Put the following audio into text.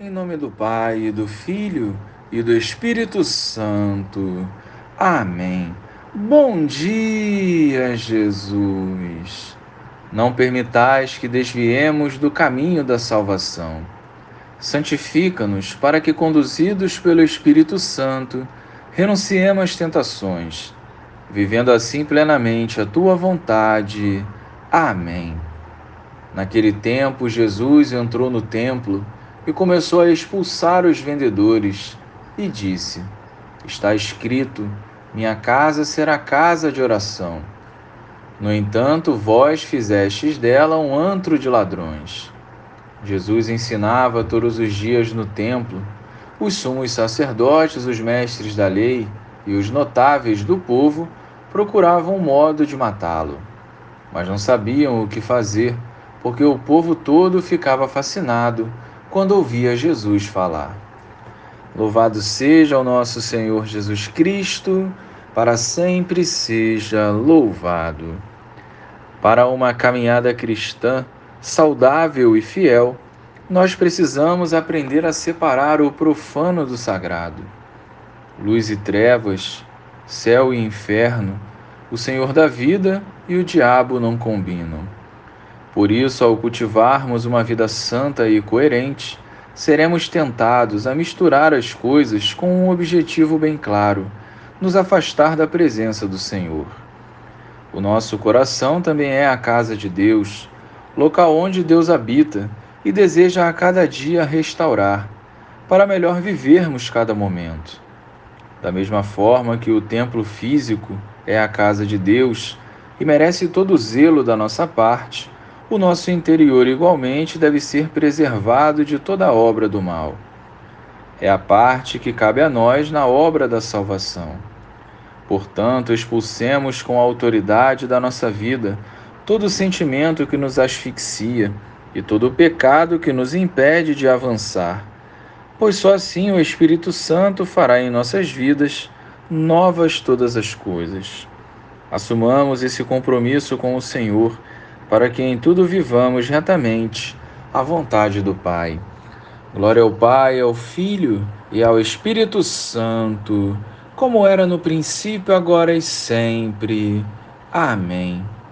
Em nome do Pai, do Filho e do Espírito Santo. Amém. Bom dia, Jesus. Não permitais que desviemos do caminho da salvação. Santifica-nos para que, conduzidos pelo Espírito Santo, renunciemos às tentações, vivendo assim plenamente a tua vontade. Amém. Naquele tempo, Jesus entrou no templo e começou a expulsar os vendedores e disse: Está escrito: Minha casa será casa de oração. No entanto, vós fizestes dela um antro de ladrões. Jesus ensinava todos os dias no templo. Os sumos sacerdotes, os mestres da lei e os notáveis do povo procuravam um modo de matá-lo, mas não sabiam o que fazer, porque o povo todo ficava fascinado quando ouvia Jesus falar. Louvado seja o nosso Senhor Jesus Cristo, para sempre seja louvado. Para uma caminhada cristã saudável e fiel, nós precisamos aprender a separar o profano do sagrado. Luz e trevas, céu e inferno, o Senhor da vida e o diabo não combinam. Por isso, ao cultivarmos uma vida santa e coerente, seremos tentados a misturar as coisas com um objetivo bem claro: nos afastar da presença do Senhor. O nosso coração também é a casa de Deus, local onde Deus habita e deseja a cada dia restaurar, para melhor vivermos cada momento. Da mesma forma que o templo físico é a casa de Deus e merece todo o zelo da nossa parte, o nosso interior igualmente deve ser preservado de toda obra do mal. É a parte que cabe a nós na obra da salvação. Portanto, expulsemos com a autoridade da nossa vida todo sentimento que nos asfixia e todo pecado que nos impede de avançar, pois só assim o Espírito Santo fará em nossas vidas novas todas as coisas. Assumamos esse compromisso com o Senhor para que em tudo vivamos retamente a vontade do Pai. Glória ao Pai, ao Filho e ao Espírito Santo, como era no princípio, agora e sempre. Amém.